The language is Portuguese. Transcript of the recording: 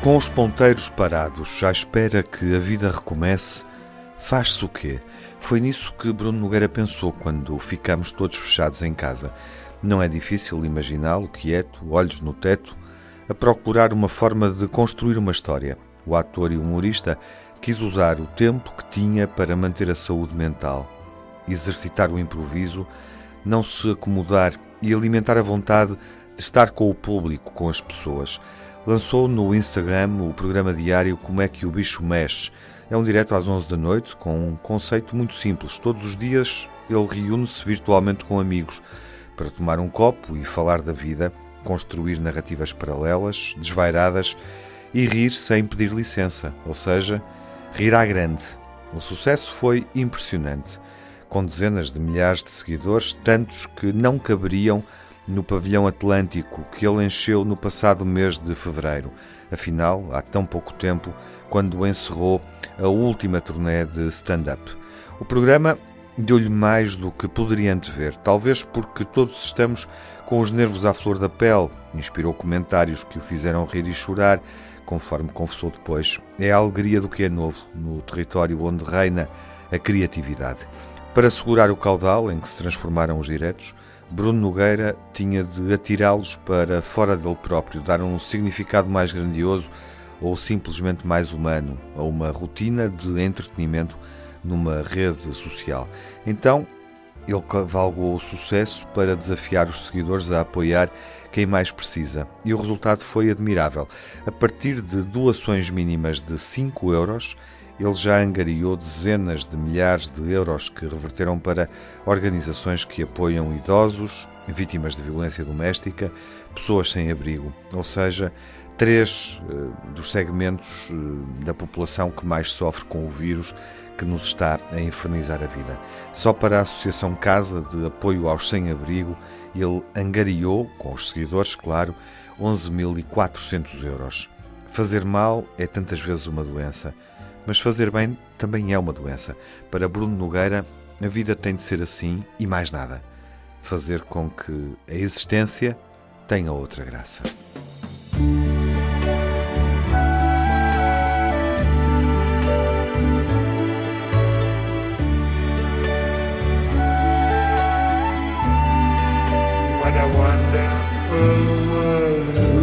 Com os ponteiros parados, à espera que a vida recomece, faz-se o quê? Foi nisso que Bruno Nogueira pensou quando ficamos todos fechados em casa. Não é difícil imaginá-lo quieto, olhos no teto, a procurar uma forma de construir uma história. O ator e humorista quis usar o tempo que tinha para manter a saúde mental, exercitar o improviso, não se acomodar e alimentar a vontade de estar com o público, com as pessoas. Lançou no Instagram o programa diário Como é que o bicho mexe. É um direto às 11 da noite com um conceito muito simples. Todos os dias ele reúne-se virtualmente com amigos para tomar um copo e falar da vida, construir narrativas paralelas, desvairadas e rir sem pedir licença, ou seja, rir à grande. O sucesso foi impressionante, com dezenas de milhares de seguidores, tantos que não caberiam no pavilhão Atlântico que ele encheu no passado mês de fevereiro. Afinal, há tão pouco tempo, quando encerrou a última turnê de stand-up. O programa deu-lhe mais do que poderia antever, talvez porque todos estamos com os nervos à flor da pele. Inspirou comentários que o fizeram rir e chorar, conforme confessou depois. É a alegria do que é novo, no território onde reina a criatividade. Para segurar o caudal em que se transformaram os diretos, Bruno Nogueira tinha de atirá-los para fora dele próprio, dar um significado mais grandioso ou simplesmente mais humano a uma rotina de entretenimento numa rede social. Então, ele cavalgou o sucesso para desafiar os seguidores a apoiar quem mais precisa. E o resultado foi admirável. A partir de doações mínimas de 5 euros, ele já angariou dezenas de milhares de euros que reverteram para organizações que apoiam idosos, vítimas de violência doméstica, pessoas sem abrigo, ou seja, três uh, dos segmentos uh, da população que mais sofre com o vírus que nos está a infernizar a vida. Só para a Associação Casa de Apoio aos Sem-Abrigo, ele angariou, com os seguidores, claro, 11.400 euros. Fazer mal é tantas vezes uma doença. Mas fazer bem também é uma doença. Para Bruno Nogueira, a vida tem de ser assim e mais nada. Fazer com que a existência tenha outra graça. What a wonderful world.